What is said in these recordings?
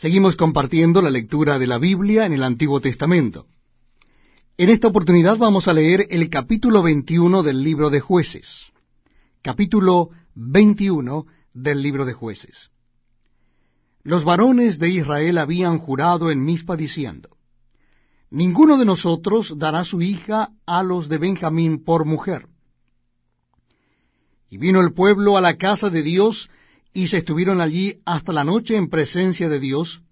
Seguimos compartiendo la lectura de la Biblia en el Antiguo Testamento. En esta oportunidad vamos a leer el capítulo 21 del libro de jueces. Capítulo 21 del libro de jueces. Los varones de Israel habían jurado en Mispa diciendo, Ninguno de nosotros dará su hija a los de Benjamín por mujer. Y vino el pueblo a la casa de Dios y se estuvieron allí hasta la noche en presencia de Dios,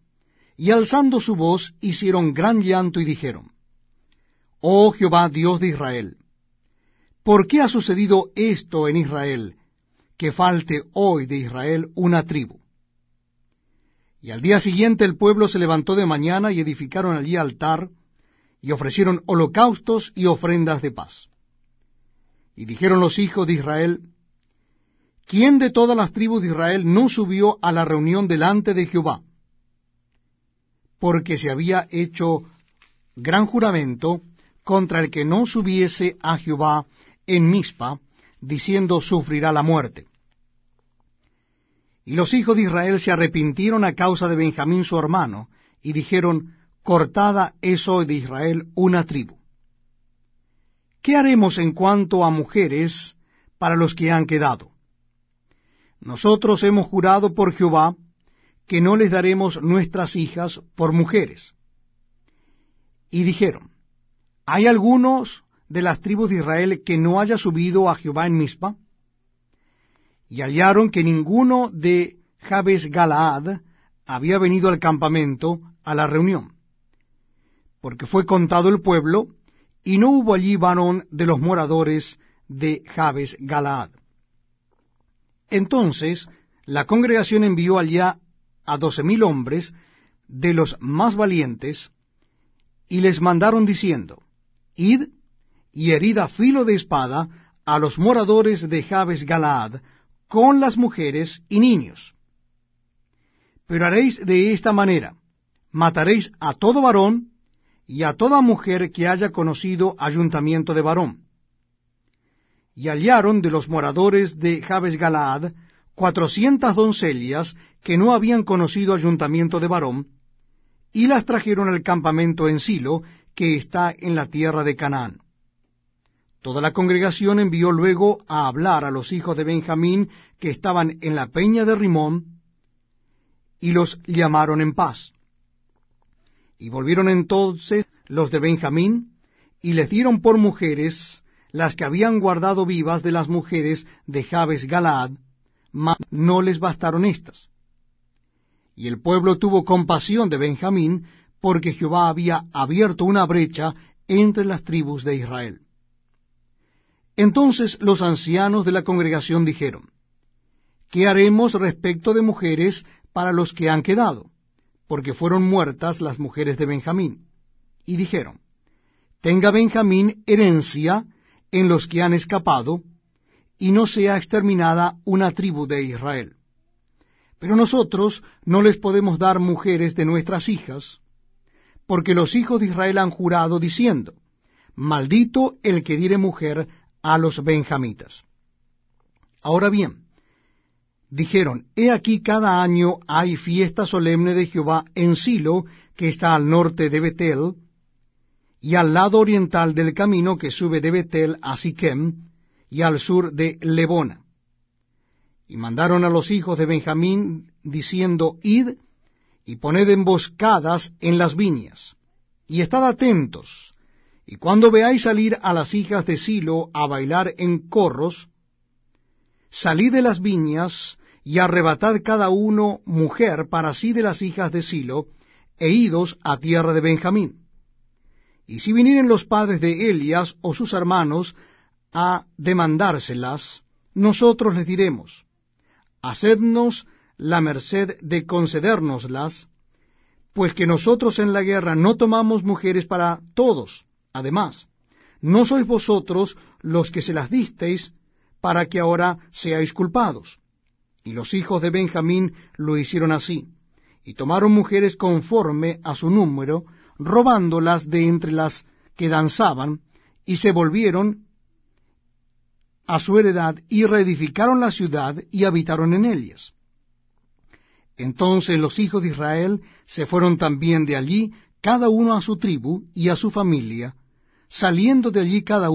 y alzando su voz hicieron gran llanto y dijeron, Oh Jehová Dios de Israel, ¿por qué ha sucedido esto en Israel, que falte hoy de Israel una tribu? Y al día siguiente el pueblo se levantó de mañana y edificaron allí altar, y ofrecieron holocaustos y ofrendas de paz. Y dijeron los hijos de Israel, ¿quién de todas las tribus de Israel no subió a la reunión delante de Jehová? Porque se había hecho gran juramento contra el que no subiese a Jehová en Mispa, diciendo sufrirá la muerte. Y los hijos de Israel se arrepintieron a causa de Benjamín su hermano, y dijeron, cortada es hoy de Israel una tribu. ¿Qué haremos en cuanto a mujeres para los que han quedado? Nosotros hemos jurado por Jehová que no les daremos nuestras hijas por mujeres. Y dijeron, ¿hay algunos de las tribus de Israel que no haya subido a Jehová en Mispa? Y hallaron que ninguno de Jabes Galaad había venido al campamento a la reunión, porque fue contado el pueblo, y no hubo allí varón de los moradores de Jabes Galaad. Entonces la congregación envió allá a doce mil hombres de los más valientes, y les mandaron diciendo, Id y herid a filo de espada a los moradores de Jabes Galaad, con las mujeres y niños. Pero haréis de esta manera, mataréis a todo varón y a toda mujer que haya conocido ayuntamiento de varón y hallaron de los moradores de Jabes Galaad cuatrocientas doncellas que no habían conocido ayuntamiento de varón, y las trajeron al campamento en Silo, que está en la tierra de Canaán. Toda la congregación envió luego a hablar a los hijos de Benjamín que estaban en la peña de Rimón, y los llamaron en paz. Y volvieron entonces los de Benjamín, y les dieron por mujeres las que habían guardado vivas de las mujeres de Jabes Galaad, mas no les bastaron estas. Y el pueblo tuvo compasión de Benjamín, porque Jehová había abierto una brecha entre las tribus de Israel. Entonces los ancianos de la congregación dijeron, ¿qué haremos respecto de mujeres para los que han quedado? Porque fueron muertas las mujeres de Benjamín. Y dijeron, tenga Benjamín herencia en los que han escapado, y no sea exterminada una tribu de Israel. Pero nosotros no les podemos dar mujeres de nuestras hijas, porque los hijos de Israel han jurado diciendo, Maldito el que diere mujer a los benjamitas. Ahora bien, dijeron, He aquí cada año hay fiesta solemne de Jehová en Silo, que está al norte de Betel, y al lado oriental del camino que sube de Betel a Siquem, y al sur de Lebona. Y mandaron a los hijos de Benjamín, diciendo, Id y poned emboscadas en las viñas, y estad atentos, y cuando veáis salir a las hijas de Silo a bailar en corros, salid de las viñas, y arrebatad cada uno mujer para sí de las hijas de Silo, e idos a tierra de Benjamín y si vinieren los padres de Elias o sus hermanos a demandárselas, nosotros les diremos, hacednos la merced de concedérnoslas, pues que nosotros en la guerra no tomamos mujeres para todos. Además, no sois vosotros los que se las disteis para que ahora seáis culpados. Y los hijos de Benjamín lo hicieron así, y tomaron mujeres conforme a su número, robándolas de entre las que danzaban, y se volvieron a su heredad y reedificaron la ciudad y habitaron en ellas. Entonces los hijos de Israel se fueron también de allí, cada uno a su tribu y a su familia, saliendo de allí cada